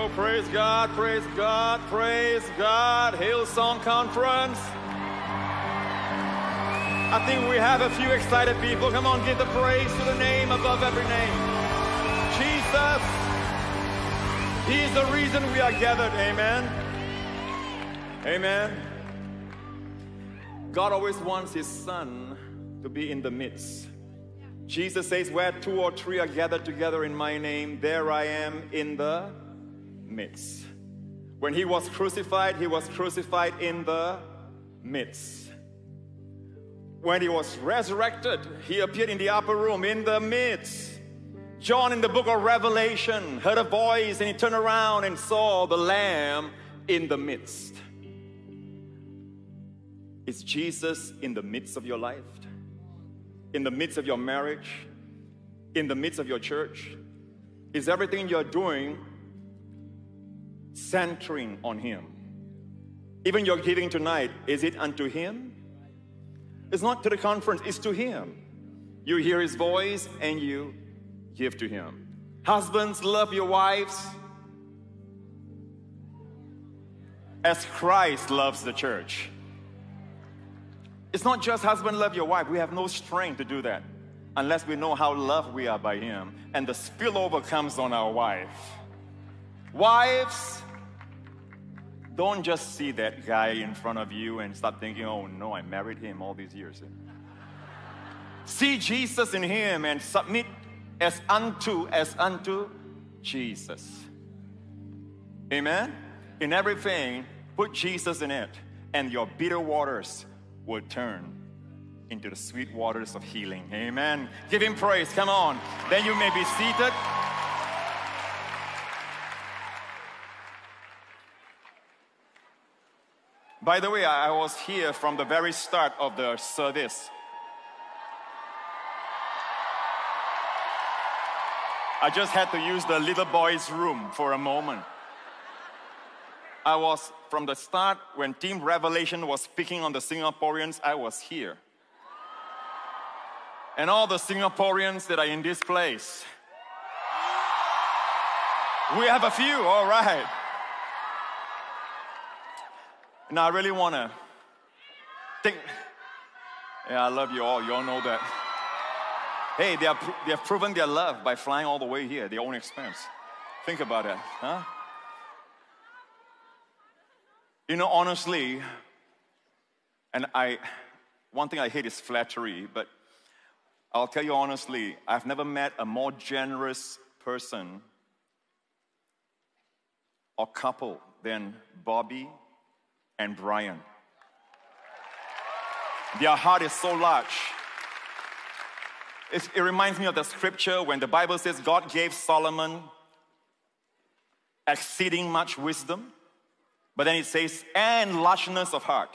Oh, praise God, praise God, praise God. Hillsong Conference. I think we have a few excited people. Come on, give the praise to the name above every name. Jesus. He's the reason we are gathered. Amen. Amen. God always wants His Son to be in the midst. Jesus says, Where two or three are gathered together in my name, there I am in the midst. When He was crucified, He was crucified in the midst. When He was resurrected, He appeared in the upper room in the midst. John in the book of Revelation heard a voice and he turned around and saw the Lamb in the midst. Is Jesus in the midst of your life? In the midst of your marriage? In the midst of your church? Is everything you're doing centering on Him? Even your giving tonight, is it unto Him? It's not to the conference, it's to Him. You hear His voice and you give to Him. Husbands, love your wives as Christ loves the church. It's not just husband love your wife. We have no strength to do that unless we know how loved we are by Him. And the spillover comes on our wife. Wives, don't just see that guy in front of you and start thinking, oh no, I married him all these years. See Jesus in him and submit as unto, as unto Jesus. Amen? In everything, put Jesus in it, and your bitter waters will turn into the sweet waters of healing. Amen. Give him praise. Come on. Then you may be seated. By the way, I was here from the very start of the service. I just had to use the little boy's room for a moment. I was from the start when Team Revelation was speaking on the Singaporeans, I was here. And all the Singaporeans that are in this place. We have a few, all right. Now I really want to think. Yeah, I love you all. You all know that. Hey, they, are, they have proven their love by flying all the way here, their own expense. Think about it, huh? You know, honestly, and I, one thing I hate is flattery, but I'll tell you honestly, I've never met a more generous person or couple than Bobbie and Brian. Their heart is so large. It, it reminds me of the scripture when the Bible says God gave Solomon exceeding much wisdom, but then it says, and largeness of heart.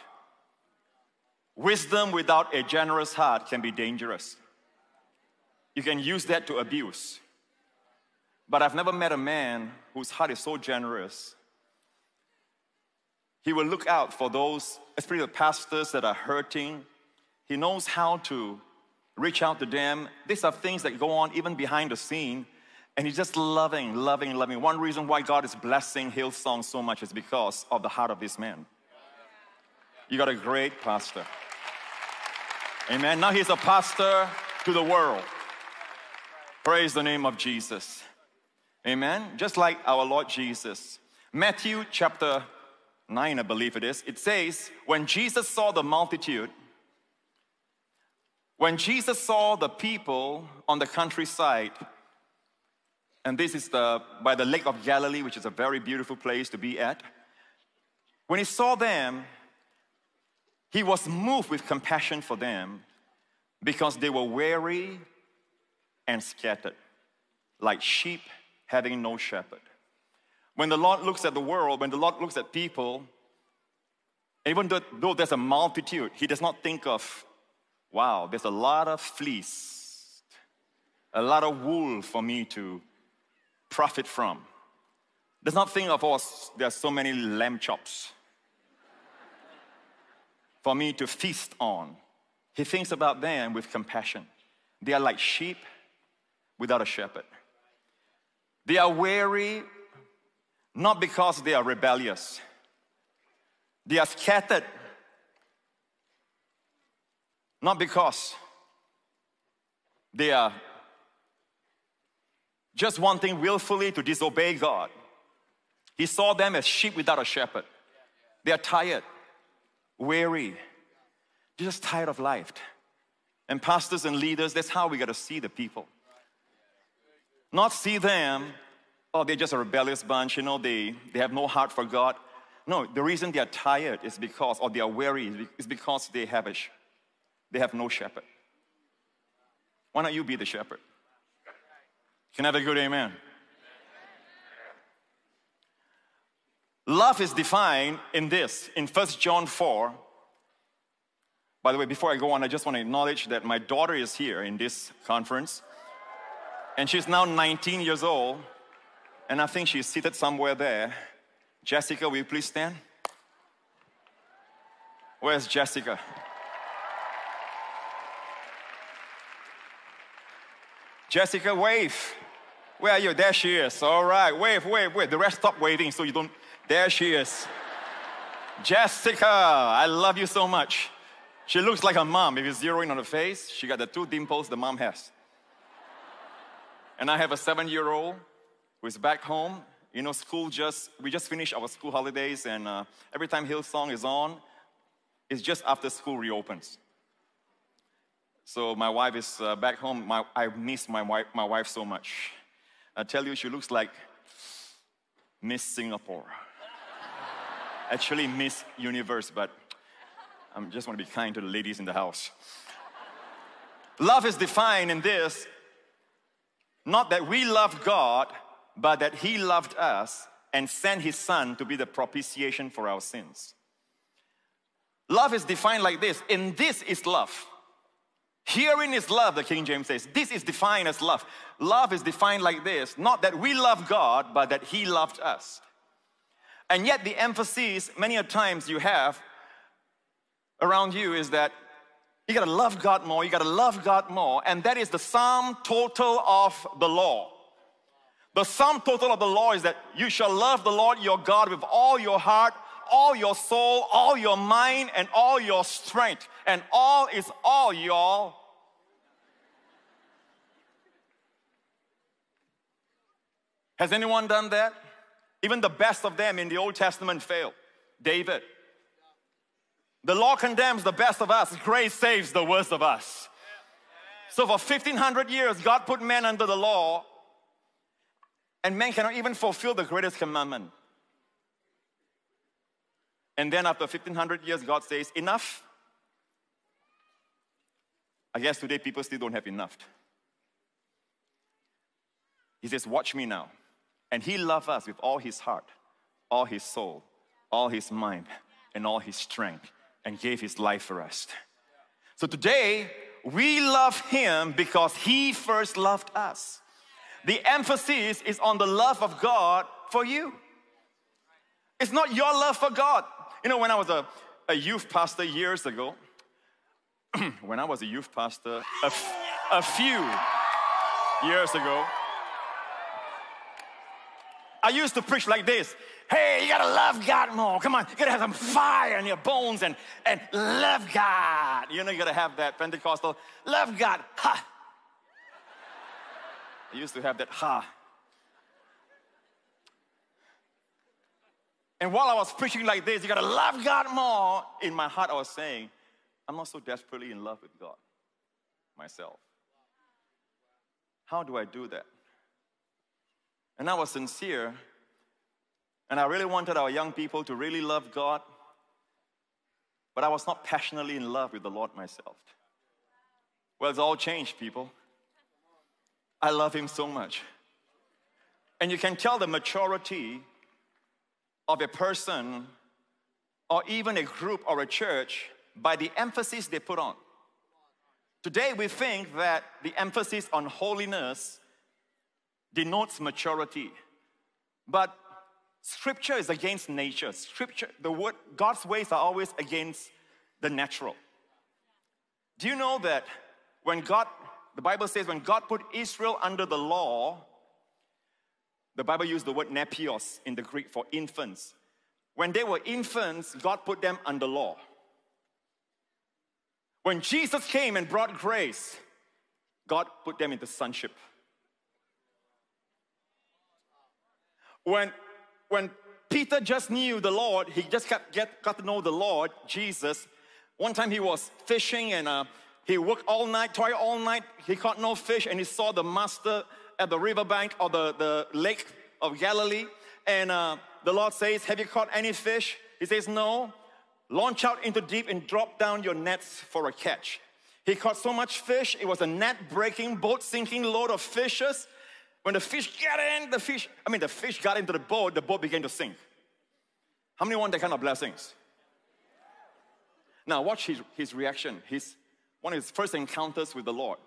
Wisdom without a generous heart can be dangerous. You can use that to abuse. But I've never met a man whose heart is so generous. He will look out for those, especially the pastors that are hurting. He knows how to reach out to them. These are things that go on even behind the scene. And he's just loving, loving, loving. One reason why God is blessing Hillsong so much is because of the heart of this man. You got a great pastor. Amen. Now he's a pastor to the world. Praise the name of Jesus. Amen. Just like our Lord Jesus. Matthew chapter 9, I believe it is. It says, When Jesus saw the multitude, when Jesus saw the people on the countryside, and this is the, by the Lake of Galilee, which is a very beautiful place to be at. When he saw them, he was moved with compassion for them because they were weary and scattered, like sheep having no shepherd. When the Lord looks at the world, when the Lord looks at people, even though, though there's a multitude, he does not think of wow, there's a lot of fleece, a lot of wool for me to profit from. Does not think of us, oh, there's so many lamb chops for me to feast on. He thinks about them with compassion. They are like sheep without a shepherd. They are weary not because they are rebellious. They are scattered, not because they are just wanting willfully to disobey God. He saw them as sheep without a shepherd. They are tired, weary, just tired of life. And pastors and leaders, that's how we got to see the people. Not see them, oh, they're just a rebellious bunch, you know, they, they have no heart for God. No, the reason they are tired is because, or they are weary, is because they have, a, they have no shepherd. Why not you be the shepherd? Can I have a good amen? Love is defined in this, in 1 John 4. By the way, before I go on, I just want to acknowledge that my daughter is here in this conference. And she's now 19 years old. And I think she's seated somewhere there. Jessica, will you please stand? Where's Jessica? Jessica, wave. Where are you? There she is. All right, wave, wave, wave. The rest stop waving so you don't there she is. Jessica, I love you so much. She looks like a mom. If you zero in on her face, she got the two dimples the mom has. And I have a seven year old who is back home. You know, school just, we just finished our school holidays, and uh, every time Hillsong is on, it's just after school reopens. So my wife is uh, back home. My, I miss my wife, my wife so much. I tell you, she looks like Miss Singapore actually Miss Universe, but I just want to be kind to the ladies in the house. Love is defined in this not that we love God, but that He loved us and sent His Son to be the propitiation for our sins. Love is defined like this and this is love. Herein is love, the King James says. This is defined as love. Love is defined like this not that we love God, but that He loved us. And yet, the emphasis many a times you have around you is that you gotta love God more, you gotta love God more, and that is the sum total of the law. The sum total of the law is that you shall love the Lord your God with all your heart, all your soul, all your mind, and all your strength. And all is all, y'all. Has anyone done that? Even the best of them in the Old Testament failed. David. The law condemns the best of us, grace saves the worst of us. So, for 1500 years, God put men under the law, and man cannot even fulfill the greatest commandment. And then, after 1500 years, God says, Enough. I guess today people still don't have enough. He says, Watch me now. And He loved us with all His heart, all His soul, all His mind, and all His strength, and gave His life for us. So today, we love Him because He first loved us. The emphasis is on the love of God for you. It's not your love for God. You know, when I was a, a youth pastor years ago, when I was a youth pastor a, a few years ago, I used to preach like this. Hey, you gotta love God more. Come on, you gotta have some fire in your bones and, and love God. You know, you gotta have that Pentecostal, love God, ha. I used to have that ha. And while I was preaching like this, you gotta love God more, in my heart I was saying, I'm not so desperately in love with God myself. How do I do that? And I was sincere. And I really wanted our young people to really love God. But I was not passionately in love with the Lord myself. Well, it's all changed, people. I love Him so much. And you can tell the maturity of a person or even a group or a church by the emphasis they put on. Today, we think that the emphasis on holiness denotes maturity. But scripture is against nature. Scripture, the word, God's ways are always against the natural. Do you know that when God, the Bible says, when God put Israel under the law, The Bible used the word nepios in the Greek for infants. When they were infants, God put them under law. When Jesus came and brought grace, God put them into sonship. When, when Peter just knew the Lord, he just got, get, got to know the Lord, Jesus. One time he was fishing and uh, he worked all night, toiled all night. He caught no fish and he saw the master at the riverbank or the, the lake of Galilee. And uh, the Lord says, Have you caught any fish? He says, No. Launch out into deep and drop down your nets for a catch. He caught so much fish, it was a net breaking, boat sinking load of fishes. When the fish got in, the fish, I mean, the fish got into the boat, the boat began to sink. How many want that kind of blessings? Now, watch his, his reaction. His, one of his first encounters with the Lord.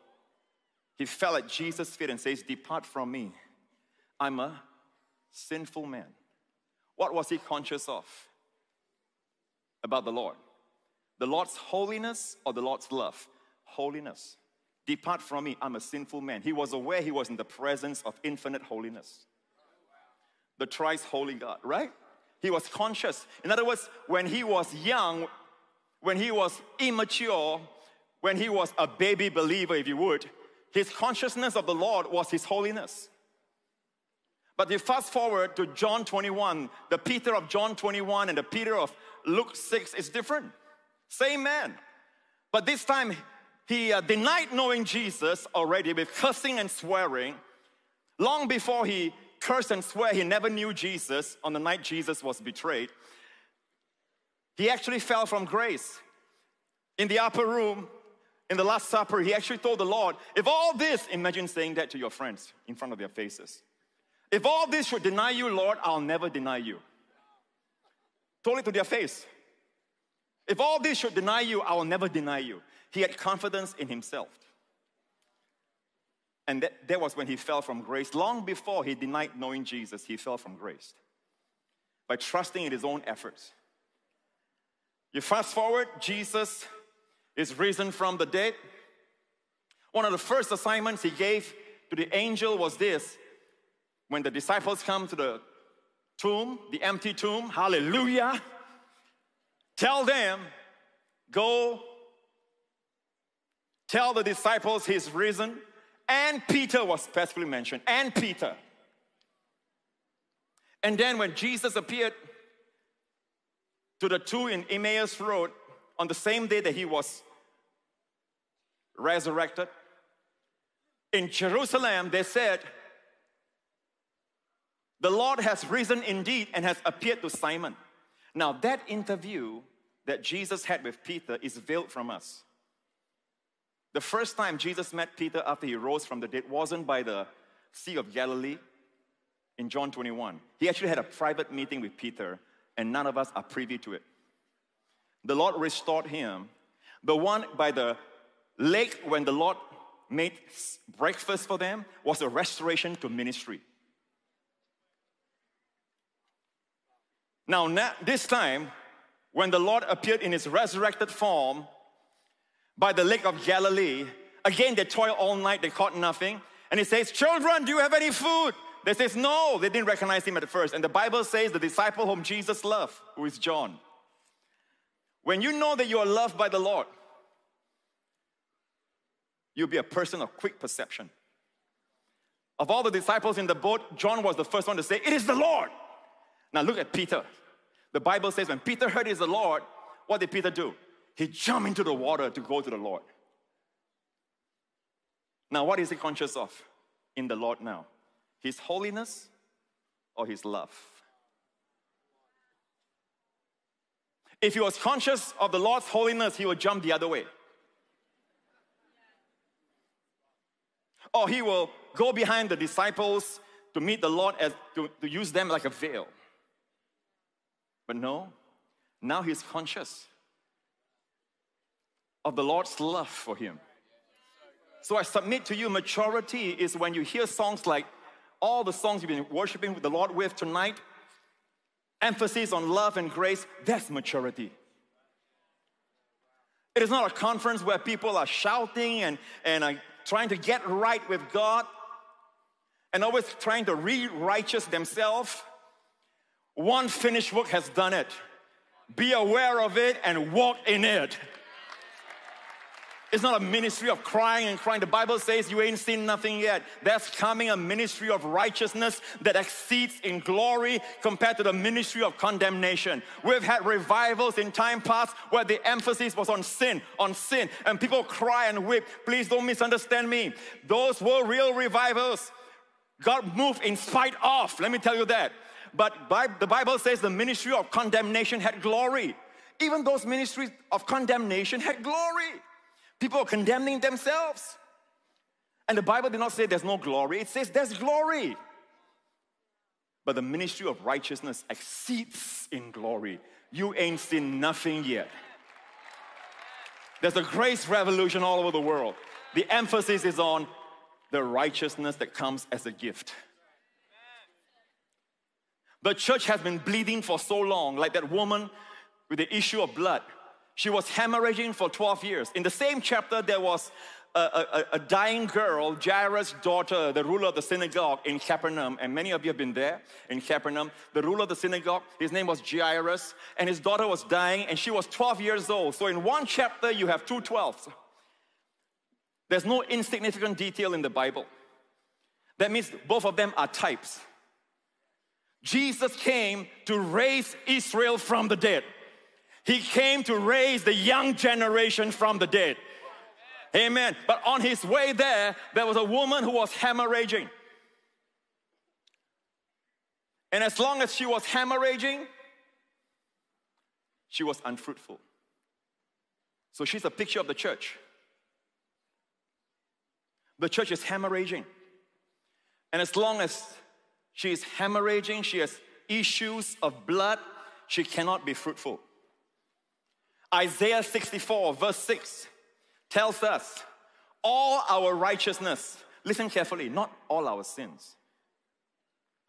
He fell at Jesus' feet and says, Depart from me. I'm a sinful man. What was he conscious of about the Lord? The Lord's holiness or the Lord's love? Holiness. Depart from me, I'm a sinful man. He was aware he was in the presence of infinite holiness. The thrice holy God, right? He was conscious. In other words, when he was young, when he was immature, when he was a baby believer, if you would, his consciousness of the Lord was his holiness. But you fast forward to John 21, the Peter of John 21 and the Peter of Luke 6 is different. Same man. But this time he uh, denied knowing Jesus already with cursing and swearing. Long before he cursed and swear he never knew Jesus on the night Jesus was betrayed, he actually fell from grace. In the upper room, in the Last Supper, he actually told the Lord, if all this, imagine saying that to your friends in front of their faces. If all this should deny you, Lord, I'll never deny you. Told it to their face. If all this should deny you, I will never deny you. He had confidence in himself. And that, that was when he fell from grace. Long before he denied knowing Jesus, he fell from grace by trusting in his own efforts. You fast forward, Jesus is risen from the dead. One of the first assignments he gave to the angel was this when the disciples come to the tomb, the empty tomb, hallelujah, tell them, go tell the disciples he's risen. And Peter was specifically mentioned, and Peter. And then when Jesus appeared to the two in Emmaus Road on the same day that he was resurrected, in Jerusalem, they said, The Lord has risen indeed and has appeared to Simon. Now, that interview that Jesus had with Peter is veiled from us. The first time Jesus met Peter after he rose from the dead wasn't by the Sea of Galilee in John 21. He actually had a private meeting with Peter, and none of us are privy to it. The Lord restored him. The one by the lake when the Lord made breakfast for them was a restoration to ministry. Now, this time, when the Lord appeared in his resurrected form by the lake of Galilee, again they toiled all night, they caught nothing. And he says, Children, do you have any food? They says, No, they didn't recognize him at first. And the Bible says the disciple whom Jesus loved, who is John. When you know that you are loved by the Lord, you'll be a person of quick perception. Of all the disciples in the boat, John was the first one to say, It is the Lord. Now look at Peter. The Bible says when Peter heard it is the Lord, what did Peter do? He jumped into the water to go to the Lord. Now, what is he conscious of in the Lord now? His holiness or his love? If he was conscious of the Lord's holiness, he would jump the other way. Or he will go behind the disciples to meet the Lord as to, to use them like a veil. But no, now he's conscious of the Lord's love for him. So I submit to you, maturity is when you hear songs like all the songs you've been worshiping with the Lord with tonight, emphasis on love and grace, that's maturity. It is not a conference where people are shouting and, and are trying to get right with God. and always trying to re righteous themselves, one finished work has done it. Be aware of it and walk in it. It's not a ministry of crying and crying. The Bible says you ain't seen nothing yet. There's coming a ministry of righteousness that exceeds in glory compared to the ministry of condemnation. We've had revivals in time past where the emphasis was on sin, on sin, and people cry and weep. Please don't misunderstand me. Those were real revivals. God moved in spite of, let me tell you that. But the Bible says the ministry of condemnation had glory. Even those ministries of condemnation had glory. People are condemning themselves. And the Bible did not say there's no glory, it says there's glory. But the ministry of righteousness exceeds in glory. You ain't seen nothing yet. There's a grace revolution all over the world. The emphasis is on the righteousness that comes as a gift. The church has been bleeding for so long, like that woman with the issue of blood. She was hemorrhaging for 12 years. In the same chapter, there was a, a, a, dying girl, Jairus' daughter, the ruler of the synagogue in Capernaum. And many of you have been there in Capernaum. The ruler of the synagogue, his name was Jairus, and his daughter was dying, and she was 12 years old. So in one chapter, you have two 12s. There's no insignificant detail in the Bible. That means both of them are types. Jesus came to raise Israel from the dead. He came to raise the young generation from the dead. Amen. But on his way there, there was a woman who was hemorrhaging. And as long as she was hemorrhaging, she was unfruitful. So she's a picture of the church. The church is hemorrhaging. And as long as she is hemorrhaging, she has issues of blood, she cannot be fruitful. Isaiah 64, verse 6 tells us all our righteousness, listen carefully, not all our sins.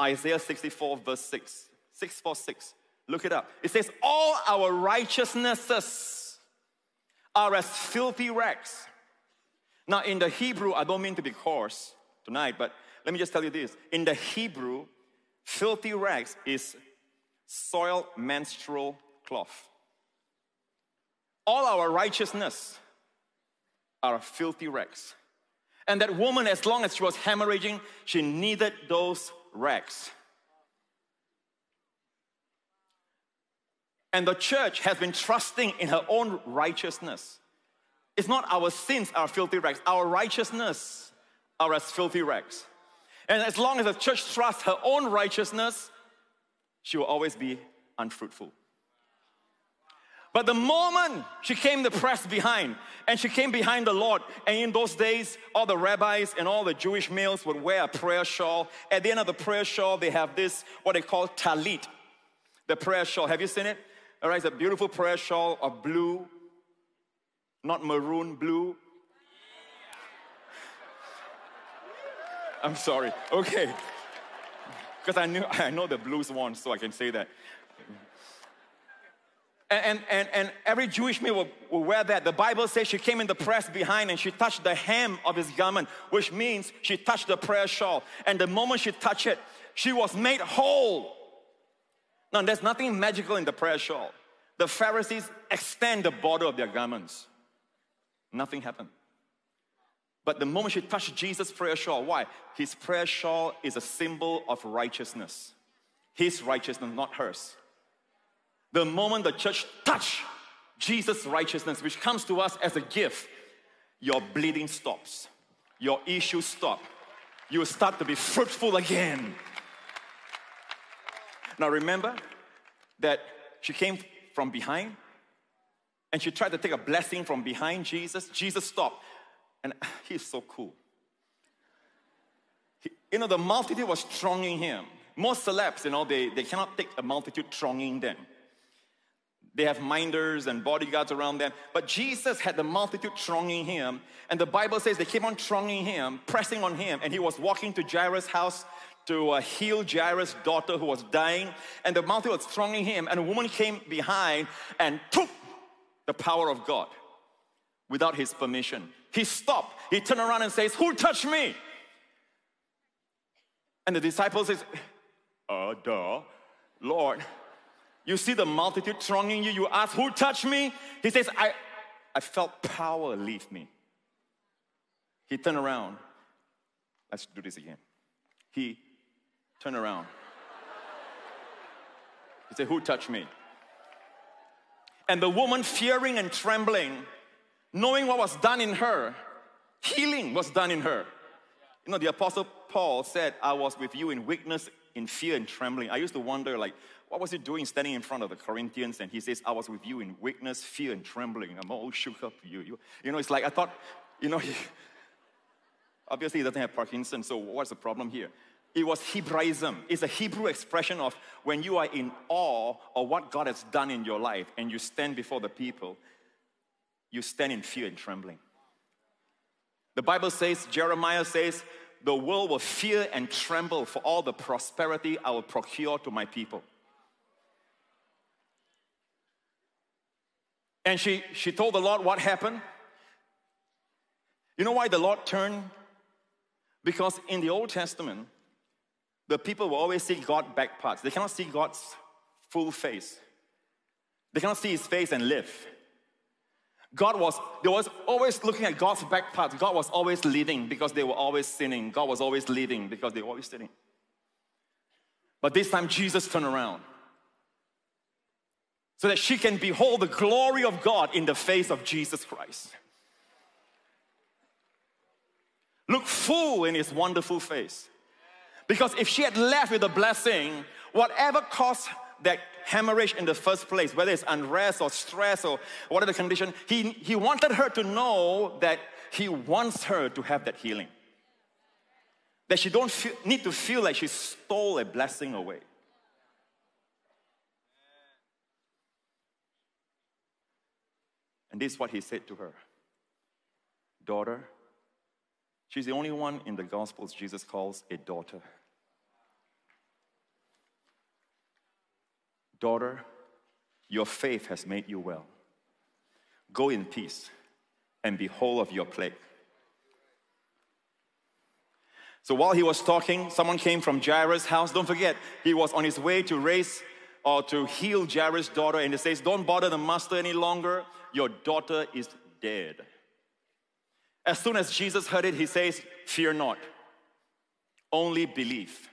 Isaiah 64, verse 6, 646. Look it up. It says, All our righteousnesses are as filthy rags. Now, in the Hebrew, I don't mean to be coarse tonight, but let me just tell you this. In the Hebrew, filthy rags is soiled menstrual cloth all our righteousness are filthy rags. And that woman, as long as she was hemorrhaging, she needed those rags. And the church has been trusting in her own righteousness. It's not our sins are filthy rags, our righteousness are as filthy rags. And as long as the church trusts her own righteousness, she will always be unfruitful. But the moment she came the press behind, and she came behind the Lord, and in those days, all the rabbis and all the Jewish males would wear a prayer shawl. At the end of the prayer shawl, they have this, what they call talit, the prayer shawl. Have you seen it? All right, it's a beautiful prayer shawl of blue, not maroon, blue. I'm sorry. Okay. Because I knew I know the blues one, so I can say that. And, and, and every Jewish male will, will, wear that. The Bible says she came in the press behind and she touched the hem of his garment, which means she touched the prayer shawl. And the moment she touched it, she was made whole. Now, there's nothing magical in the prayer shawl. The Pharisees extend the border of their garments. Nothing happened. But the moment she touched Jesus' prayer shawl, why? His prayer shawl is a symbol of righteousness. His righteousness, not hers. The moment the church touch Jesus' righteousness, which comes to us as a gift, your bleeding stops, your issues stop. You start to be fruitful again. Now remember that she came from behind and she tried to take a blessing from behind Jesus. Jesus stopped. And he's so cool. He, you know, the multitude was thronging him. Most celebs, you know, they, they cannot take a multitude thronging them. They have minders and bodyguards around them. But Jesus had the multitude thronging him. And the Bible says they came on thronging him, pressing on him. And he was walking to Jairus' house to uh, heal Jairus' daughter who was dying. And the multitude was thronging him. And a woman came behind and took the power of God without his permission. He stopped. He turned around and says, Who touched me? And the disciples says, uh, duh, Lord, you see the multitude thronging you, you ask, who touched me? He says, I, I felt power leave me. He turned around. Let's do this again. He turned around. He said, Who touched me? And the woman, fearing and trembling, knowing what was done in her, healing was done in her. You know, the Apostle Paul said, I was with you in weakness, in fear, and trembling. I used to wonder, like, what was he doing standing in front of the Corinthians? And he says, I was with you in weakness, fear, and trembling. I'm all shook up. You, you, you know, it's like I thought, you know, he, obviously he doesn't have Parkinson's, so what's the problem here? It was Hebraism. It's a Hebrew expression of when you are in awe of what God has done in your life and you stand before the people, you stand in fear and trembling. The Bible says, Jeremiah says, the world will fear and tremble for all the prosperity I will procure to my people. And she, she told the Lord what happened. You know why the Lord turned? Because in the Old Testament, the people will always see God back parts. They cannot see God's full face. They cannot see his face and live. God was, they was always looking at God's back parts. God was always leading because they were always sinning. God was always leading because they were always sinning. But this time Jesus turned around so that she can behold the glory of God in the face of Jesus Christ. Look full in his wonderful face. Because if she had left with a blessing, whatever caused that hemorrhage in the first place, whether it's unrest or stress or whatever the condition, he, he wanted her to know that he wants her to have that healing. That she don't feel, need to feel like she stole a blessing away. And this is what he said to her Daughter, she's the only one in the Gospels Jesus calls a daughter. Daughter, your faith has made you well. Go in peace and be whole of your plague. So while he was talking, someone came from Jairus' house. Don't forget, he was on his way to raise or to heal Jairus' daughter, and he says, Don't bother the master any longer. Your daughter is dead. As soon as Jesus heard it, he says, Fear not, only believe.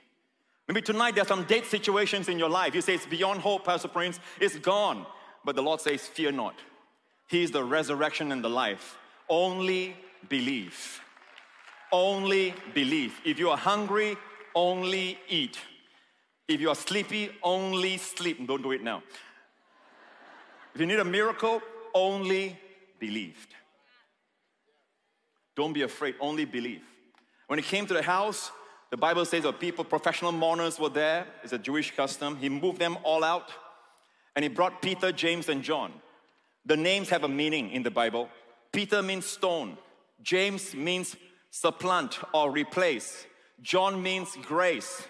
Maybe tonight there's some dead situations in your life. You say it's beyond hope, Pastor Prince. It's gone. But the Lord says, Fear not. He is the resurrection and the life. Only believe. Only believe. If you are hungry, only eat. If you are sleepy, only sleep. Don't do it now. If you need a miracle, only believed. Don't be afraid, only believe. When he came to the house, the Bible says that people, professional mourners were there. It's a Jewish custom. He moved them all out and he brought Peter, James, and John. The names have a meaning in the Bible. Peter means stone, James means supplant or replace, John means grace.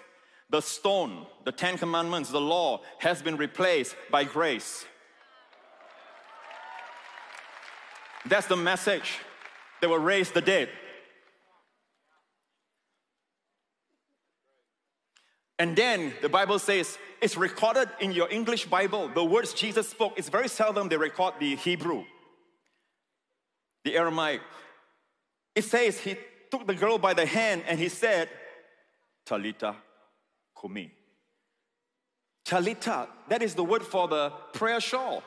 The stone, the Ten Commandments, the law has been replaced by grace. That's the message. They will raise the dead. And then the Bible says it's recorded in your English Bible. The words Jesus spoke, it's very seldom they record the Hebrew, the Aramaic. It says he took the girl by the hand and he said, Talita kumi. Talita, that is the word for the prayer shawl,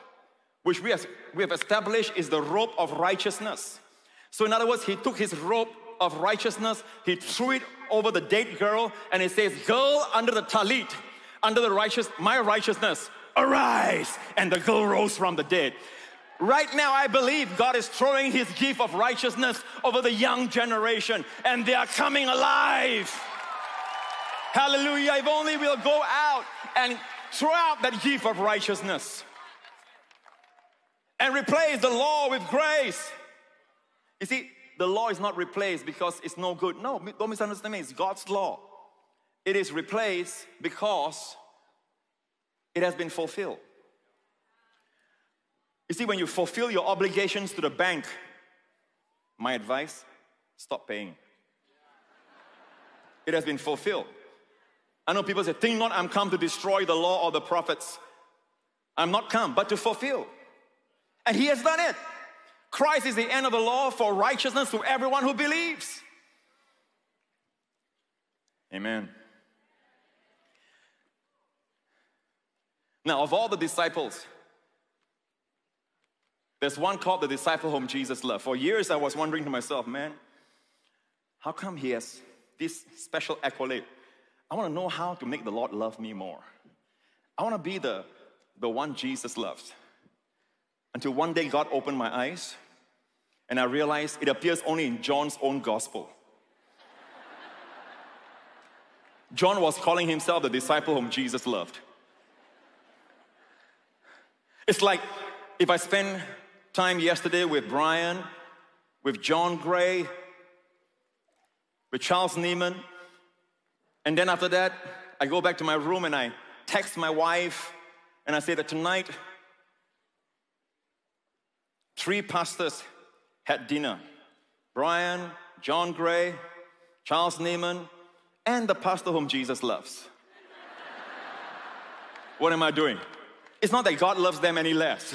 which we have, we have established is the robe of righteousness. So, in other words, he took his robe of righteousness, he threw it over the dead girl, and he says, Girl under the talit, under the righteous, my righteousness, arise. And the girl rose from the dead. Right now, I believe God is throwing His gift of righteousness over the young generation, and they are coming alive. Hallelujah. If only we'll go out and throw out that gift of righteousness and replace the law with grace. You see, the law is not replaced because it's no good. No, don't misunderstand me. It's God's law. It is replaced because it has been fulfilled. You see, when you fulfill your obligations to the bank, my advice stop paying. It has been fulfilled. I know people say, Think not I'm come to destroy the law or the prophets. I'm not come, but to fulfill. And he has done it. Christ is the end of the law for righteousness to everyone who believes. Amen. Now, of all the disciples, there's one called the disciple whom Jesus loved. For years, I was wondering to myself, man, how come he has this special accolade? I want to know how to make the Lord love me more. I want to be the, the one Jesus loves. Until one day, God opened my eyes and I realized it appears only in John's own gospel. John was calling himself the disciple whom Jesus loved. It's like if I spend time yesterday with Brian, with John Gray, with Charles Nieman, and then after that, I go back to my room and I text my wife and I say that tonight, three pastors had dinner Brian, John Gray, Charles Nieman, and the pastor whom Jesus loves. what am I doing? It's not that God loves them any less.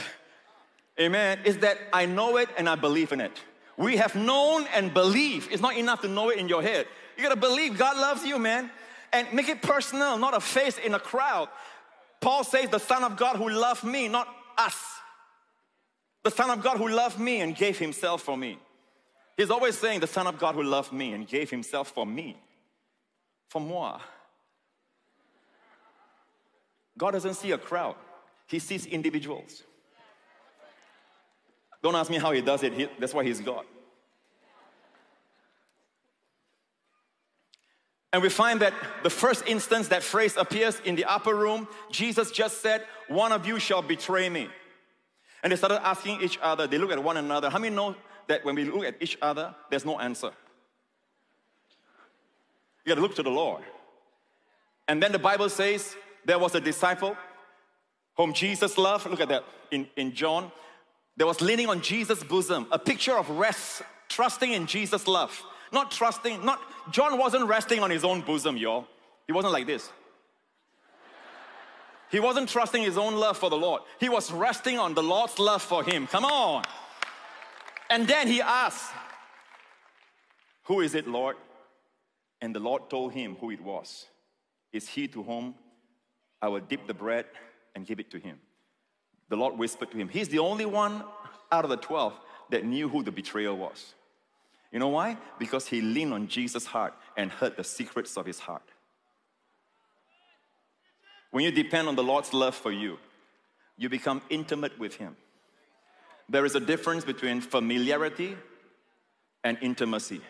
Amen. It's that I know it and I believe in it. We have known and believe. It's not enough to know it in your head. You gotta believe God loves you, man. And make it personal, not a face in a crowd. Paul says, The Son of God who loved me, not us. The Son of God who loved me and gave himself for me. He's always saying, The Son of God who loved me and gave himself for me. For moi. God doesn't see a crowd, He sees individuals. Don't ask me how He does it, he, that's why He's God. And we find that the first instance that phrase appears in the upper room, Jesus just said, One of you shall betray me. And they started asking each other, they look at one another. How many know that when we look at each other, there's no answer? You gotta look to the Lord. And then the Bible says there was a disciple whom Jesus loved. Look at that in, in John. There was leaning on Jesus' bosom, a picture of rest, trusting in Jesus' love. Not trusting, not, John wasn't resting on his own bosom, y'all. He wasn't like this. He wasn't trusting his own love for the Lord. He was resting on the Lord's love for him. Come on. And then he asked, Who is it, Lord? And the Lord told him who it was. It's he to whom I will dip the bread and give it to him. The Lord whispered to him, He's the only one out of the 12 that knew who the betrayer was. You know why? Because he leaned on Jesus' heart and heard the secrets of his heart. When you depend on the Lord's love for you, you become intimate with him. There is a difference between familiarity and intimacy.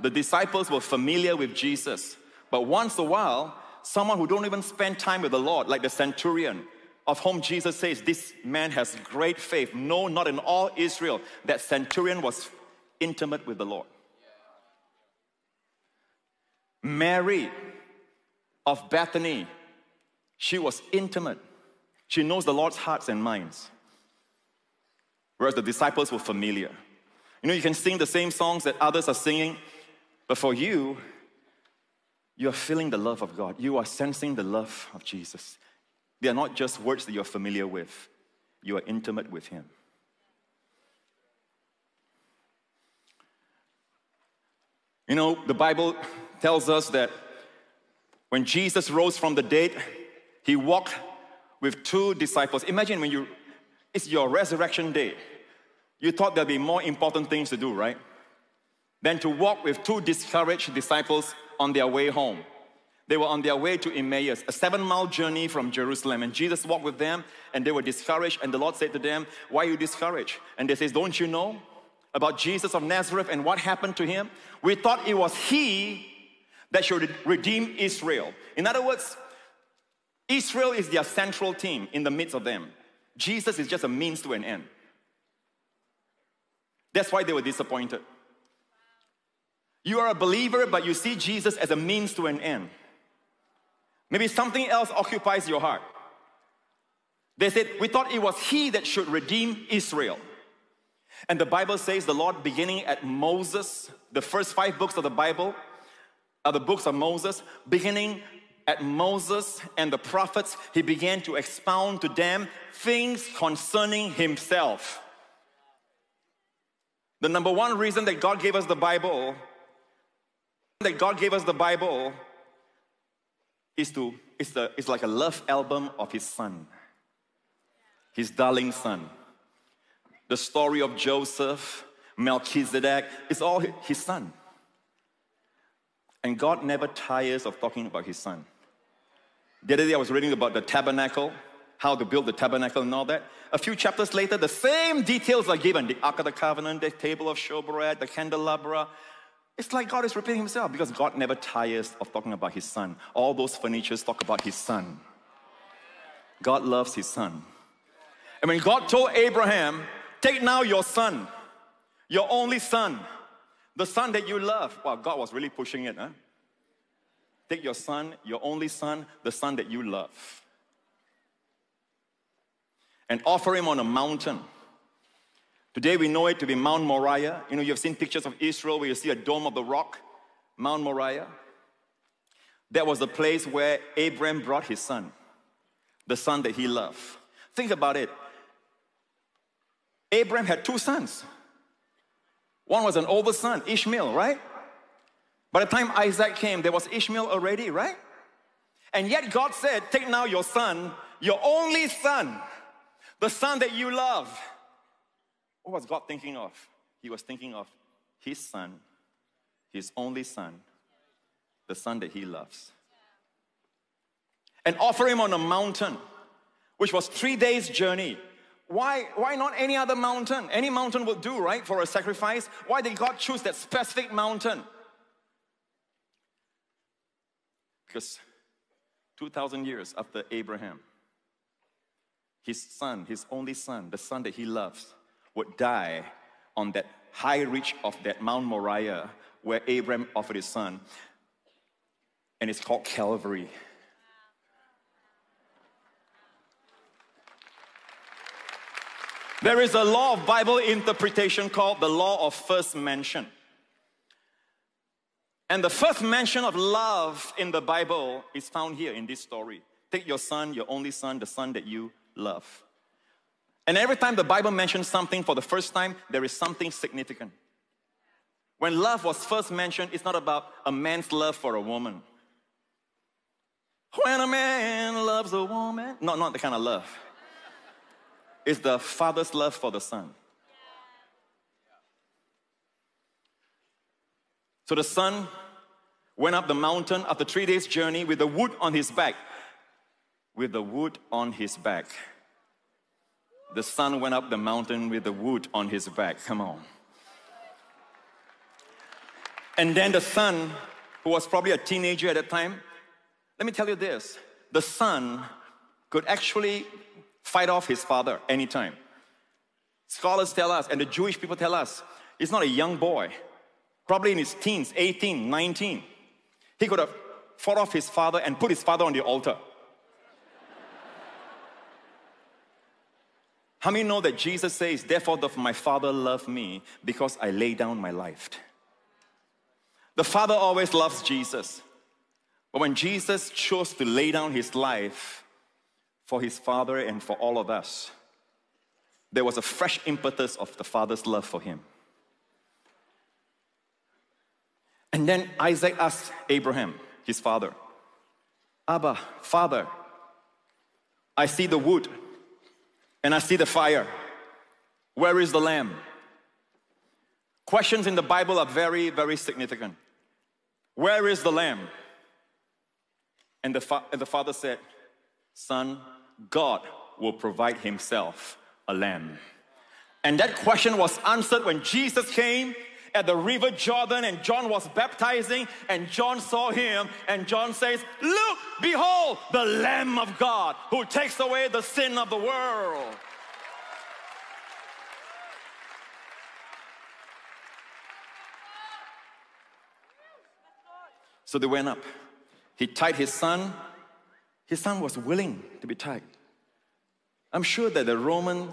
The disciples were familiar with Jesus, but once a while, someone who don't even spend time with the Lord, like the centurion, of whom Jesus says, This man has great faith. No, not in all Israel. That centurion was intimate with the Lord. Mary of Bethany, she was intimate. She knows the Lord's hearts and minds. Whereas the disciples were familiar. You know, you can sing the same songs that others are singing, but for you, you are feeling the love of God. You are sensing the love of Jesus. They are not just words that you're familiar with, you are intimate with Him. You know, the Bible tells us that when Jesus rose from the dead, he walked with two disciples. Imagine when you, it's your resurrection day. You thought there'd be more important things to do, right? Than to walk with two discouraged disciples on their way home. They were on their way to Emmaus, a seven mile journey from Jerusalem. And Jesus walked with them and they were discouraged. And the Lord said to them, Why are you discouraged? And they said, Don't you know about Jesus of Nazareth and what happened to him. We thought it was he that should redeem Israel. In other words, Israel is their central team in the midst of them. Jesus is just a means to an end. That's why they were disappointed. You are a believer, but you see Jesus as a means to an end. Maybe something else occupies your heart. They said, We thought it was He that should redeem Israel. And the Bible says the Lord, beginning at Moses, the first five books of the Bible are the books of Moses, beginning at Moses and the prophets, he began to expound to them things concerning himself. The number one reason that God gave us the Bible, that God gave us the Bible, is to is the is like a love album of his son, his darling son. The story of Joseph, Melchizedek, is all his son. And God never tires of talking about his son. The other day I was reading about the tabernacle, how to build the tabernacle and all that. A few chapters later, the same details are given the Ark of the Covenant, the table of showbread, the candelabra. It's like God is repeating himself because God never tires of talking about his son. All those furnitures talk about his son. God loves his son. And when God told Abraham, Take now your son, your only son, the son that you love. Wow, God was really pushing it, huh? Take your son, your only son, the son that you love, and offer him on a mountain. Today we know it to be Mount Moriah. You know, you've seen pictures of Israel where you see a dome of the rock, Mount Moriah. That was the place where Abraham brought his son, the son that he loved. Think about it. Abraham had two sons. One was an older son, Ishmael, right? By the time Isaac came, there was Ishmael already, right? And yet God said, Take now your son, your only son, the son that you love. What was God thinking of? He was thinking of his son, his only son, the son that he loves. And offer him on a mountain, which was three days' journey. Why, why not any other mountain? Any mountain will do, right, for a sacrifice. Why did God choose that specific mountain? Because 2,000 years after Abraham, his son, his only son, the son that he loves, would die on that high ridge of that Mount Moriah where Abraham offered his son. And it's called Calvary. There is a law of Bible interpretation called the law of first mention. And the first mention of love in the Bible is found here in this story. Take your son, your only son, the son that you love. And every time the Bible mentions something for the first time, there is something significant. When love was first mentioned, it's not about a man's love for a woman. When a man loves a woman, no, not the kind of love It's the father's love for the son. So the son went up the mountain after three days' journey with the wood on his back. With the wood on his back. The son went up the mountain with the wood on his back. Come on. And then the son, who was probably a teenager at that time, let me tell you this the son could actually fight off his father anytime. Scholars tell us, and the Jewish people tell us, he's not a young boy, probably in his teens, 18, 19. He could have fought off his father and put his father on the altar. How many know that Jesus says, Therefore my Father love me because I lay down my life? The Father always loves Jesus. But when Jesus chose to lay down his life, for his father and for all of us, there was a fresh impetus of the father's love for him. And then Isaac asked Abraham, his father, Abba, father, I see the wood and I see the fire. Where is the lamb? Questions in the Bible are very, very significant. Where is the lamb? And the, fa- and the father said, Son, God will provide himself a lamb. And that question was answered when Jesus came at the river Jordan and John was baptizing and John saw him and John says, Look, behold, the Lamb of God who takes away the sin of the world. So they went up. He tied his son his son was willing to be tied. I'm sure that the Roman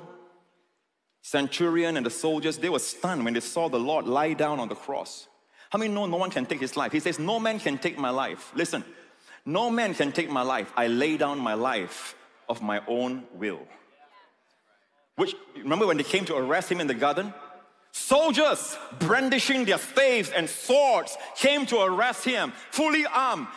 centurion and the soldiers, they were stunned when they saw the Lord lie down on the cross. How many know no one can take his life? He says, No man can take my life. Listen, No man can take my life. I lay down my life of my own will. Which, remember when they came to arrest him in the garden? Soldiers brandishing their staves and swords came to arrest him, fully armed.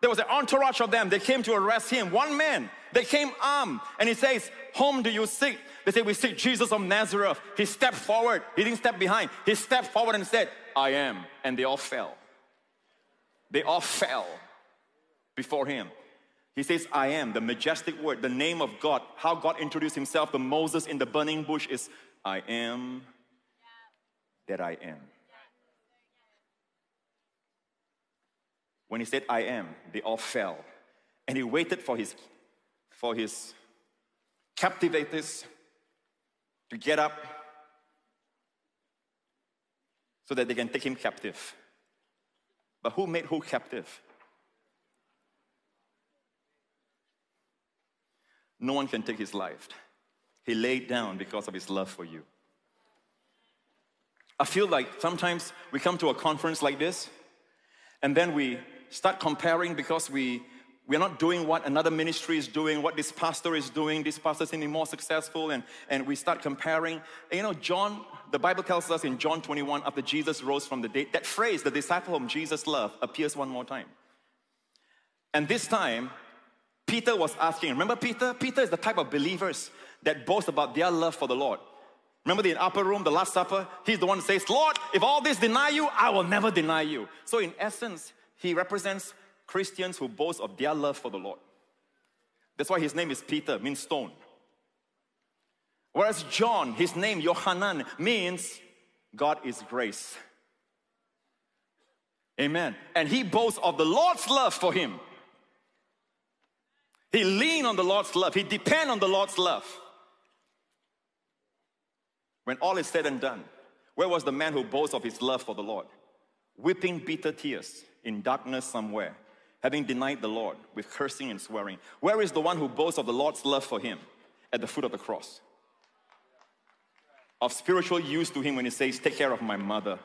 There was an entourage of them. They came to arrest him. One man, they came armed. And he says, Whom do you seek? They say, We seek Jesus of Nazareth. He stepped forward. He didn't step behind. He stepped forward and said, I am. And they all fell. They all fell before him. He says, I am, the majestic word, the name of God. How God introduced himself to Moses in the burning bush is, I am that I am. When he said, I am, they all fell. And he waited for his, for his captivators to get up so that they can take him captive. But who made who captive? No one can take his life. He laid down because of his love for you. I feel like sometimes we come to a conference like this and then we start comparing because we we're not doing what another ministry is doing, what this pastor is doing. This pastor seems more successful, and, and we start comparing. And you know, John, the Bible tells us in John 21, after Jesus rose from the dead, that phrase, the disciple whom Jesus loved, appears one more time. And this time, Peter was asking, remember Peter? Peter is the type of believers that boast about their love for the Lord. Remember the upper room, the Last Supper? He's the one who says, Lord, if all this deny you, I will never deny you. So, in essence, he represents Christians who boast of their love for the Lord. That's why his name is Peter, means stone. Whereas John, his name, Yohanan, means God is grace. Amen. And he boasts of the Lord's love for him. He lean on the Lord's love. He depend on the Lord's love. When all is said and done, where was the man who boasts of his love for the Lord? Weeping bitter tears in darkness somewhere, having denied the Lord with cursing and swearing. Where is the one who boasts of the Lord's love for him? At the foot of the cross. Of spiritual use to him when he says, Take care of my mother.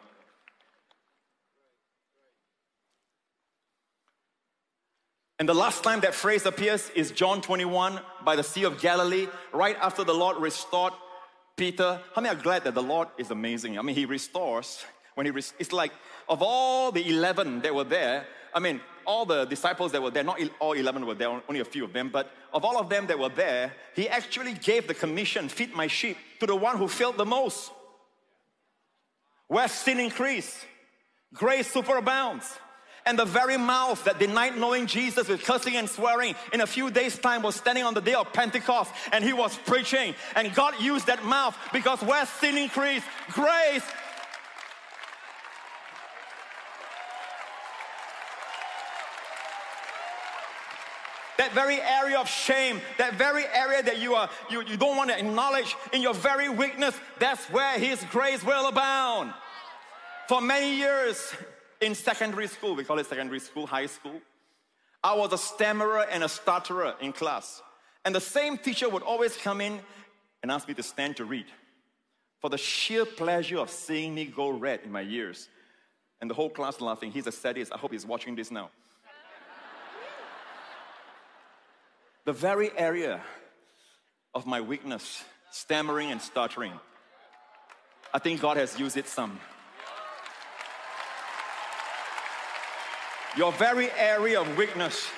And the last time that phrase appears is John 21 by the Sea of Galilee, right after the Lord restored Peter. How many are glad that the Lord is amazing? I mean, He restores. When He, res- it's like of all the 11 that were there, I mean, all the disciples that were there, not all 11 were there, only a few of them, but of all of them that were there, He actually gave the commission, feed my sheep, to the one who failed the most. Where sin increased, grace superabounds. And the very mouth that denied knowing Jesus with cursing and swearing in a few days' time was standing on the day of Pentecost and he was preaching. And God used that mouth because where sin increased, grace that very area of shame, that very area that you are you, you don't want to acknowledge in your very weakness, that's where his grace will abound. For many years, in secondary school, we call it secondary school, high school, I was a stammerer and a stutterer in class. And the same teacher would always come in and ask me to stand to read for the sheer pleasure of seeing me go red in my ears. And the whole class laughing. He's a sadist. I hope he's watching this now. The very area of my weakness, stammering and stuttering, I think God has used it some. your very area of weakness.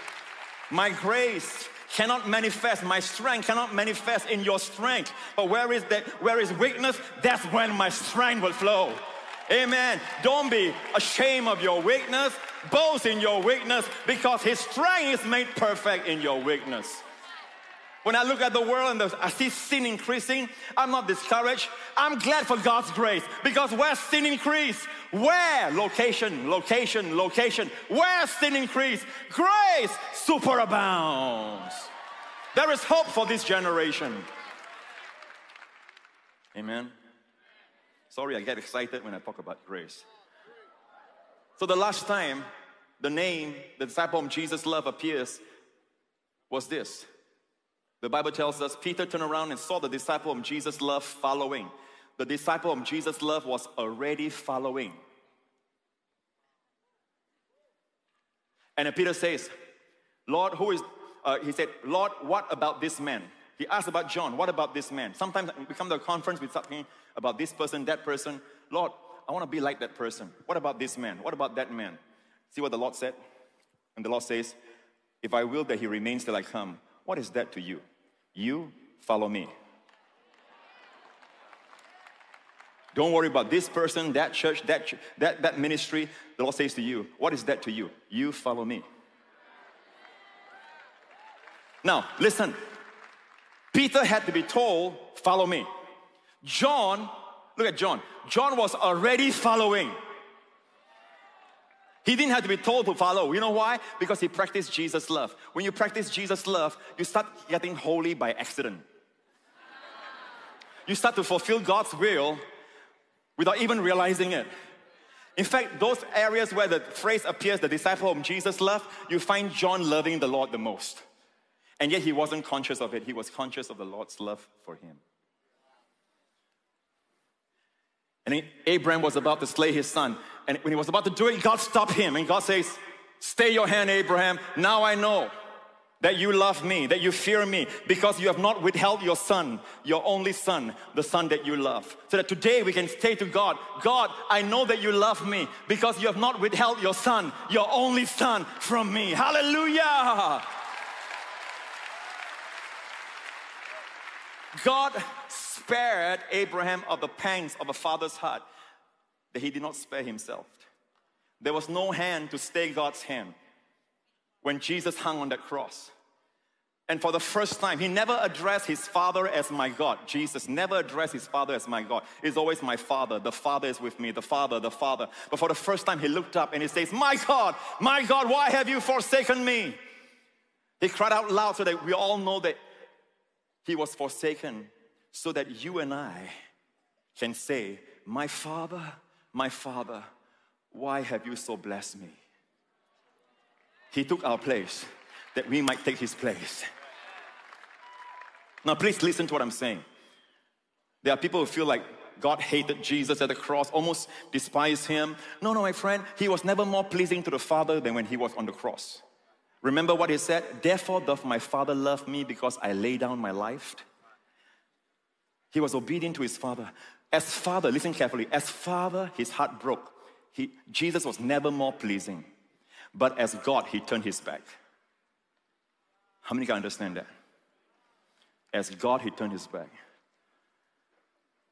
My grace cannot manifest, my strength cannot manifest in your strength. But where is that where is weakness? That's when my strength will flow. Amen. Don't be ashamed of your weakness. Boast in your weakness because his strength is made perfect in your weakness. When I look at the world and I see sin increasing, I'm not discouraged. I'm glad for God's grace because where sin increase, where location, location, location, where sin increase, grace superabounds. There is hope for this generation. Amen. Sorry, I get excited when I talk about grace. So the last time the name, the disciple of Jesus' love appears was this the Bible tells us Peter turned around and saw the disciple of Jesus' love following. The disciple of Jesus' love was already following. And Peter says, Lord, who is, uh, he said, Lord, what about this man? He asked about John, what about this man? Sometimes we come to a conference, we start thinking about this person, that person. Lord, I want to be like that person. What about this man? What about that man? See what the Lord said? And the Lord says, If I will that he remains till I come, what is that to you? You follow me. Don't worry about this person, that church, that, ch- that, that ministry. The Lord says to you, What is that to you? You follow me. Now, listen. Peter had to be told, Follow me. John, look at John. John was already following. He didn't have to be told to follow. You know why? Because he practiced Jesus' love. When you practice Jesus' love, you start getting holy by accident. You start to fulfill God's will without even realizing it. In fact, those areas where the phrase appears, the disciple whom Jesus loved, you find John loving the Lord the most. And yet he wasn't conscious of it, he was conscious of the Lord's love for him. And Abraham was about to slay his son. And when he was about to do it, God stopped him. And God says, Stay your hand, Abraham. Now I know that you love me, that you fear me, because you have not withheld your son, your only son, the son that you love. So that today we can say to God, God, I know that you love me because you have not withheld your son, your only son, from me. Hallelujah! God spared Abraham of the pangs of a father's heart that he did not spare himself. There was no hand to stay God's hand when Jesus hung on that cross. And for the first time, he never addressed his father as my God. Jesus never addressed his father as my God. He's always my father. The father is with me. The father, the father. But for the first time, he looked up and he says, My God, my God, why have you forsaken me? He cried out loud so that we all know that he was forsaken so that you and I can say, My father, my father, why have you so blessed me? He took our place that we might take his place. Now, please listen to what I'm saying. There are people who feel like God hated Jesus at the cross, almost despised him. No, no, my friend, he was never more pleasing to the Father than when he was on the cross. Remember what he said? Therefore doth my Father love me because I lay down my life. He was obedient to his Father. As Father, listen carefully, as Father, his heart broke. He, Jesus was never more pleasing. But as God, he turned his back. How many can understand that? As God, he turned his back.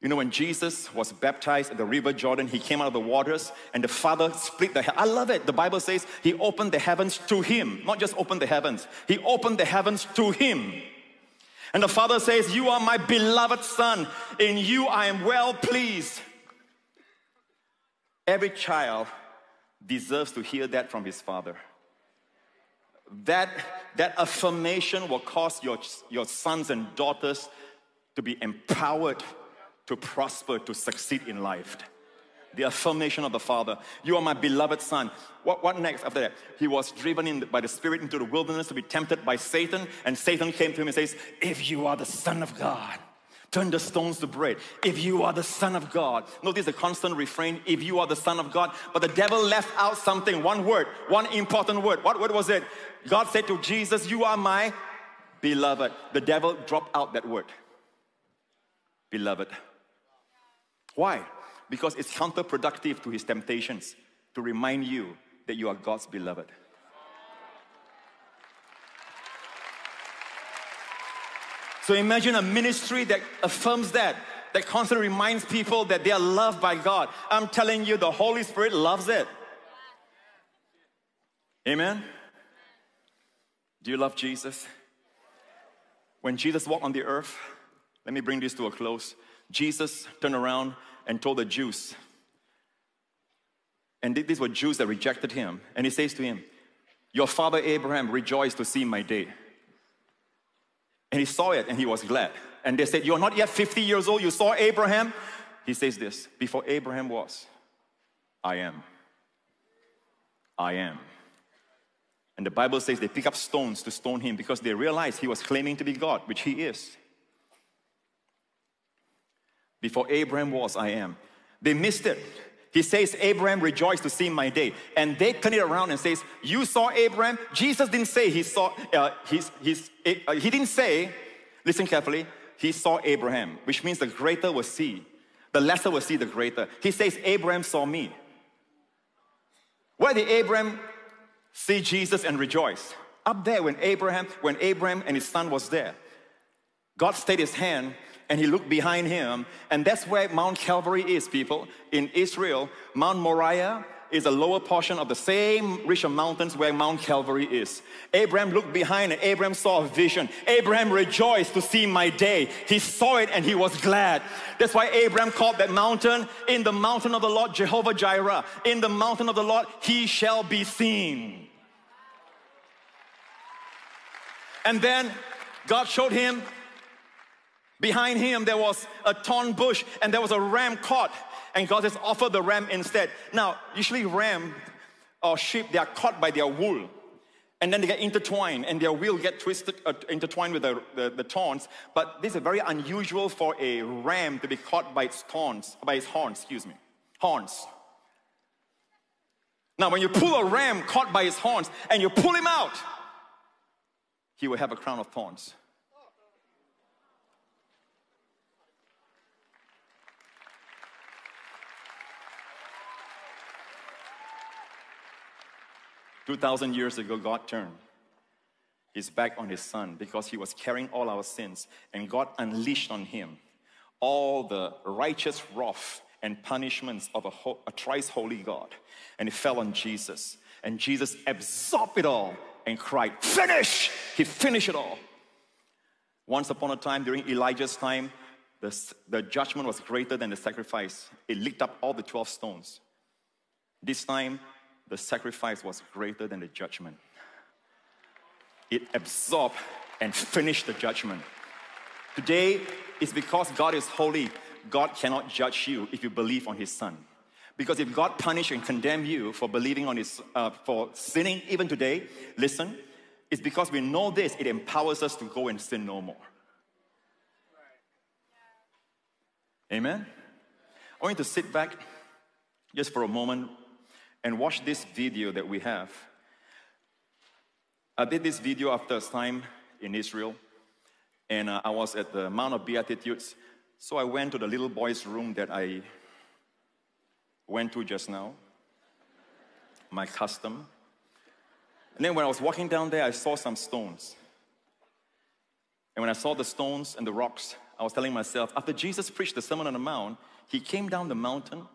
You know, when Jesus was baptized at the river Jordan, he came out of the waters and the Father split the I love it. The Bible says he opened the heavens to him, not just opened the heavens, he opened the heavens to him. And the Father says, You are my beloved Son, in you I am well pleased. Every child deserves to hear that from his father. That, that affirmation will cause your, your sons and daughters to be empowered to prosper, to succeed in life. The affirmation of the Father. You are my beloved Son. What, what next after that? He was driven in, by the Spirit into the wilderness to be tempted by Satan, and Satan came to him and says, If you are the Son of God, turn the stones to bread. If you are the Son of God. Notice the constant refrain, if you are the Son of God. But the devil left out something, one word, one important word. What word was it? God said to Jesus, You are my beloved. The devil dropped out that word. Beloved. Why? Because it's counterproductive to his temptations to remind you that you are God's beloved. So imagine a ministry that affirms that, that constantly reminds people that they are loved by God. I'm telling you, the Holy Spirit loves it. Amen? Do you love Jesus? When Jesus walked on the earth, let me bring this to a close. Jesus turned around and told the Jews, and these were Jews that rejected him, and he says to him, Your father Abraham rejoiced to see my day. And he saw it and he was glad. And they said, You're not yet 50 years old, you saw Abraham? He says this Before Abraham was, I am. I am. And the Bible says they pick up stones to stone him because they realized he was claiming to be God, which he is. Before Abraham was, I am. They missed it. He says, Abraham rejoiced to see my day. And they turn it around and says, you saw Abraham? Jesus didn't say he saw, uh, he's, uh, he didn't say, listen carefully, he saw Abraham, which means the greater will see. The lesser will see the greater. He says, Abraham saw me. Where did Abraham see Jesus and rejoice? Up there when Abraham, when Abraham and his son was there. God stayed his hand and he looked behind him. And that's where Mount Calvary is, people. In Israel, Mount Moriah is a lower portion of the same ridge of mountains where Mount Calvary is. Abraham looked behind and Abraham saw a vision. Abraham rejoiced to see my day. He saw it and he was glad. That's why Abraham called that mountain, in the mountain of the Lord, Jehovah Jireh. In the mountain of the Lord, he shall be seen. And then God showed him Behind him, there was a thorn bush and there was a ram caught. And God has offered the ram instead. Now, usually, ram or sheep, they are caught by their wool. And then they get intertwined and their will get twisted, uh, intertwined with the, the, the, thorns. But this is very unusual for a ram to be caught by its thorns, by its horns, excuse me, horns. Now, when you pull a ram caught by his horns and you pull him out, he will have a crown of thorns. 2,000 years ago, God turned his back on his son because he was carrying all our sins, and God unleashed on him all the righteous wrath and punishments of a, ho- a thrice holy God. And it fell on Jesus. And Jesus absorbed it all and cried, Finish! He finished it all. Once upon a time, during Elijah's time, the, the judgment was greater than the sacrifice. It licked up all the 12 stones. This time, the sacrifice was greater than the judgment. It absorbed and finished the judgment. Today is because God is holy, God cannot judge you if you believe on His Son. Because if God punish and condemn you for believing on His, uh, for sinning even today, listen, it's because we know this, it empowers us to go and sin no more. Amen? I want you to sit back just for a moment and watch this video that we have. I did this video after a time in Israel, and uh, I was at the Mount of Beatitudes. So I went to the little boy's room that I went to just now, my custom. And then when I was walking down there, I saw some stones. And when I saw the stones and the rocks, I was telling myself, after Jesus preached the Sermon on the Mount, he came down the mountain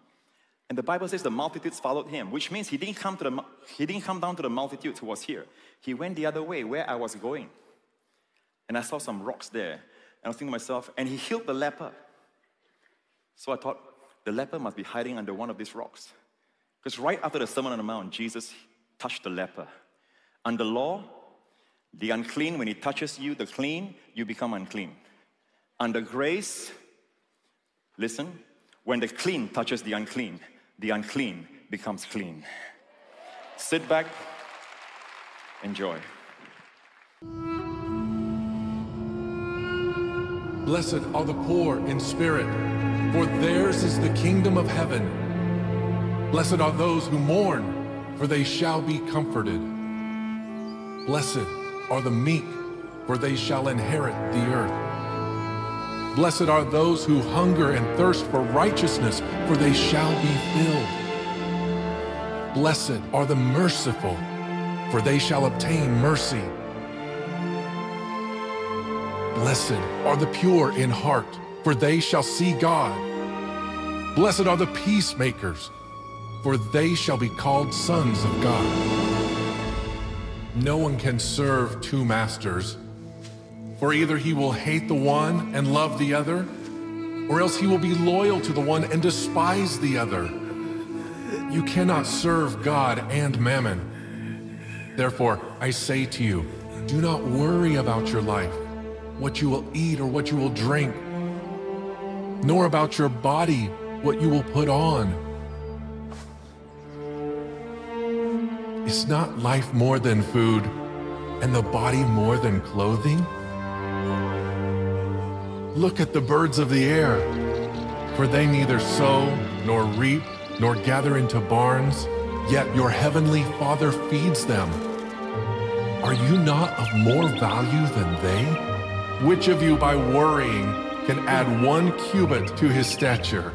and the Bible says the multitudes followed him, which means he didn't come, to the, he didn't come down to the multitudes who was here. He went the other way where I was going. And I saw some rocks there. And I was thinking to myself, and he healed the leper. So I thought, the leper must be hiding under one of these rocks. Because right after the Sermon on the Mount, Jesus touched the leper. Under law, the unclean, when he touches you, the clean, you become unclean. Under grace, listen, when the clean touches the unclean, the unclean becomes clean. Sit back, enjoy. Blessed are the poor in spirit, for theirs is the kingdom of heaven. Blessed are those who mourn, for they shall be comforted. Blessed are the meek, for they shall inherit the earth. Blessed are those who hunger and thirst for righteousness, for they shall be filled. Blessed are the merciful, for they shall obtain mercy. Blessed are the pure in heart, for they shall see God. Blessed are the peacemakers, for they shall be called sons of God. No one can serve two masters. For either he will hate the one and love the other, or else he will be loyal to the one and despise the other. You cannot serve God and mammon. Therefore, I say to you, do not worry about your life, what you will eat or what you will drink, nor about your body, what you will put on. Is not life more than food, and the body more than clothing? Look at the birds of the air, for they neither sow nor reap nor gather into barns, yet your heavenly Father feeds them. Are you not of more value than they? Which of you, by worrying, can add one cubit to his stature?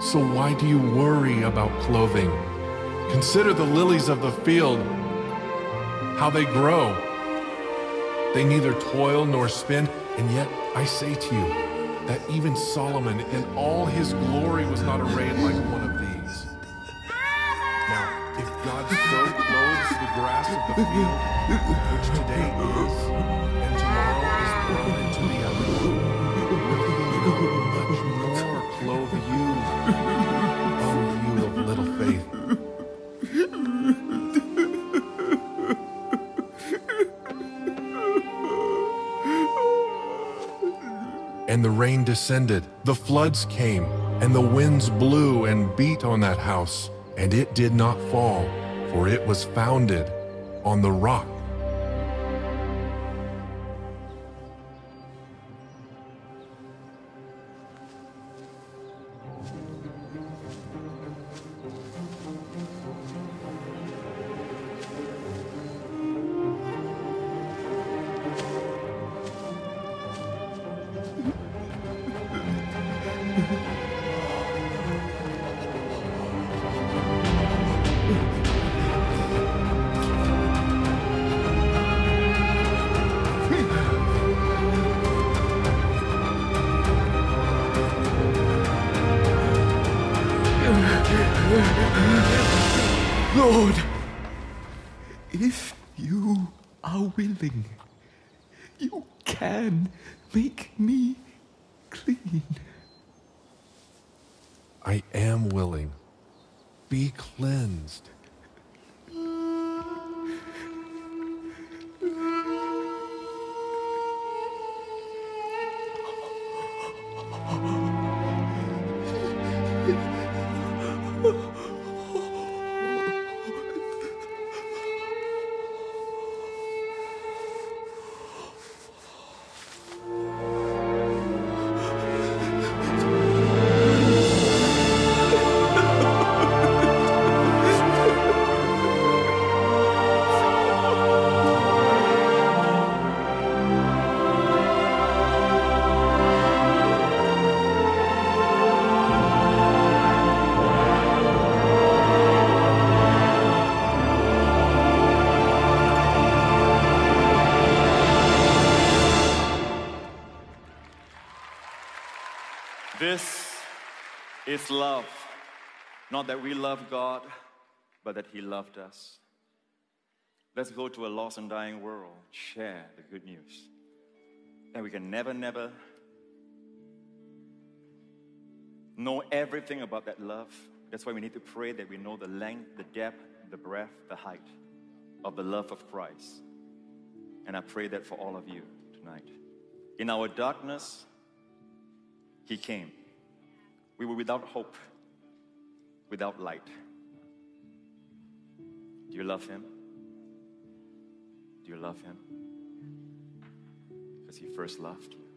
So why do you worry about clothing? Consider the lilies of the field, how they grow. They neither toil nor spin, and yet I say to you that even Solomon in all his glory was not arrayed like one of these. Now, if God so clothes the grass of the field, which today is, the rain descended, the floods came, and the winds blew and beat on that house, and it did not fall, for it was founded on the rock. Am willing. Be cleansed. Not that we love God, but that He loved us. Let's go to a lost and dying world, share the good news. And we can never, never know everything about that love. That's why we need to pray that we know the length, the depth, the breadth, the height of the love of Christ. And I pray that for all of you tonight. In our darkness, He came. We were without hope, without light. Do you love Him? Do you love Him? Because He first loved you.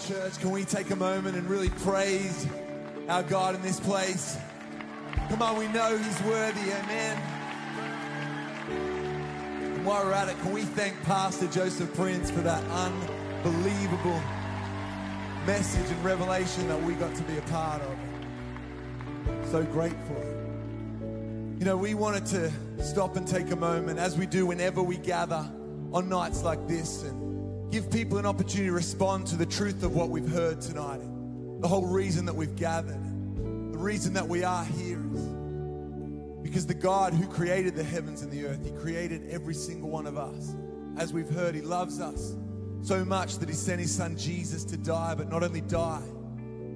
Church, can we take a moment and really praise our God in this place? Come on, we know He's worthy, amen. And while we're at it, can we thank Pastor Joseph Prince for that unbelievable message and revelation that we got to be a part of? So grateful. You know, we wanted to stop and take a moment, as we do whenever we gather on nights like this, and give people an opportunity to respond to the truth of what we've heard tonight. The whole reason that we've gathered, the reason that we are here is because the God who created the heavens and the earth, He created every single one of us. As we've heard, He loves us so much that He sent His Son Jesus to die, but not only die,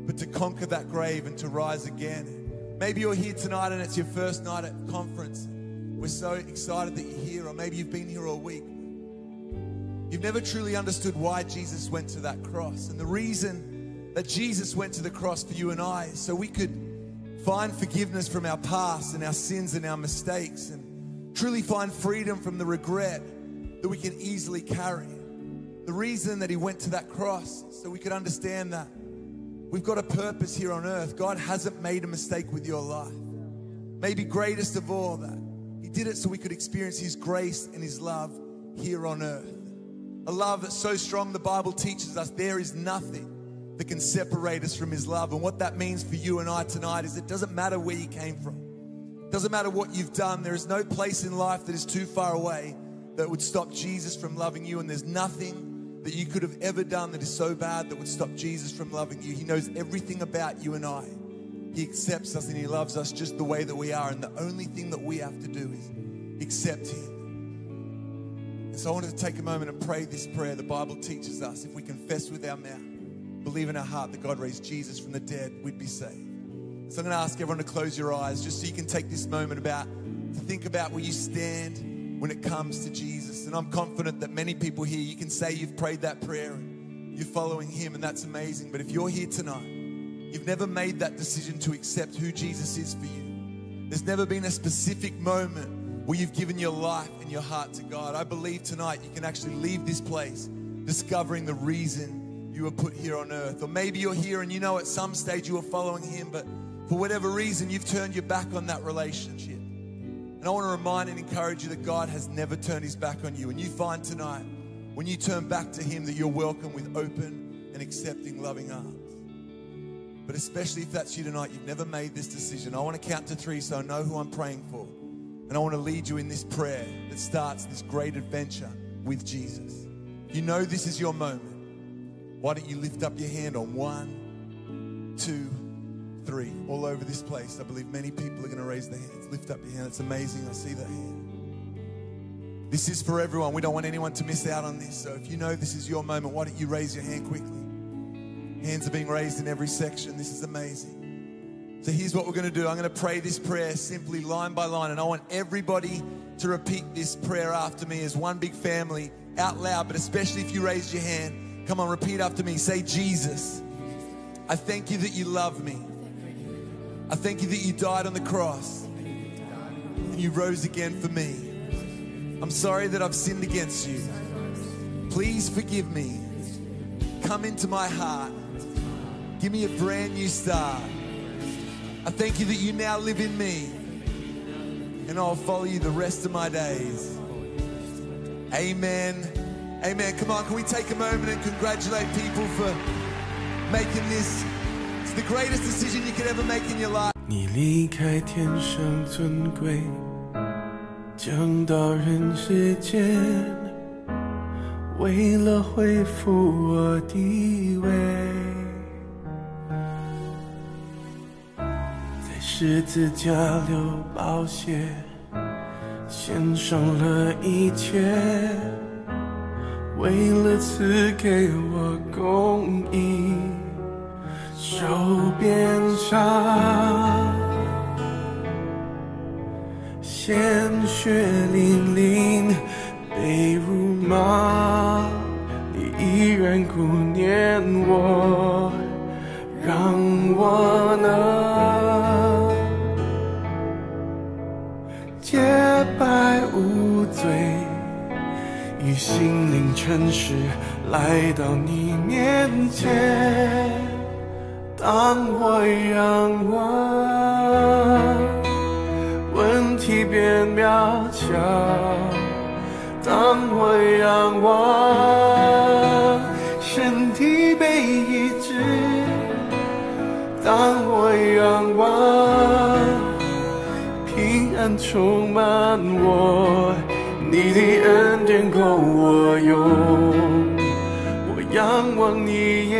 but to conquer that grave and to rise again. Maybe you're here tonight and it's your first night at conference. We're so excited that you're here, or maybe you've been here all week. You've never truly understood why Jesus went to that cross. And the reason that Jesus went to the cross for you and I so we could find forgiveness from our past and our sins and our mistakes and truly find freedom from the regret that we can easily carry. The reason that he went to that cross so we could understand that we've got a purpose here on earth. God hasn't made a mistake with your life. Maybe greatest of all that he did it so we could experience his grace and his love here on earth. A love that's so strong, the Bible teaches us there is nothing that can separate us from His love. And what that means for you and I tonight is it doesn't matter where you came from, it doesn't matter what you've done. There is no place in life that is too far away that would stop Jesus from loving you. And there's nothing that you could have ever done that is so bad that would stop Jesus from loving you. He knows everything about you and I. He accepts us and He loves us just the way that we are. And the only thing that we have to do is accept Him. And so I wanted to take a moment and pray this prayer. The Bible teaches us if we confess with our mouth, believe in our heart that God raised Jesus from the dead, we'd be saved. So I'm going to ask everyone to close your eyes just so you can take this moment about to think about where you stand when it comes to Jesus. And I'm confident that many people here, you can say you've prayed that prayer and you're following Him, and that's amazing. But if you're here tonight, you've never made that decision to accept who Jesus is for you. There's never been a specific moment where you've given your life and your heart to God. I believe tonight you can actually leave this place discovering the reason you were put here on earth. Or maybe you're here and you know at some stage you were following Him, but for whatever reason you've turned your back on that relationship. And I want to remind and encourage you that God has never turned His back on you. And you find tonight, when you turn back to Him, that you're welcome with open and accepting, loving arms. But especially if that's you tonight, you've never made this decision. I want to count to three so I know who I'm praying for. And I want to lead you in this prayer that starts this great adventure with Jesus. You know this is your moment. Why don't you lift up your hand on one, two, three, all over this place? I believe many people are going to raise their hands. Lift up your hand. It's amazing. I see that hand. This is for everyone. We don't want anyone to miss out on this. So if you know this is your moment, why don't you raise your hand quickly? Hands are being raised in every section. This is amazing. So here's what we're going to do. I'm going to pray this prayer simply line by line, and I want everybody to repeat this prayer after me as one big family out loud, but especially if you raise your hand. Come on, repeat after me. Say, Jesus, I thank you that you love me. I thank you that you died on the cross and you rose again for me. I'm sorry that I've sinned against you. Please forgive me. Come into my heart. Give me a brand new start. I thank you that you now live in me and I'll follow you the rest of my days. Amen. Amen. Come on, can we take a moment and congratulate people for making this? It's the greatest decision you could ever make in your life. 你离开天上尊贵，降到人世间，为了恢复我地位， 十字架流宝血，献上了一切，为了赐给我公义。手边上，鲜血淋淋，被辱骂，你依然顾念我，让我以心灵诚实来到你面前。当我仰望，问题变渺小；当我仰望，身体被医治；当我仰望，平安充满我，你的恩典够我用。我仰望你，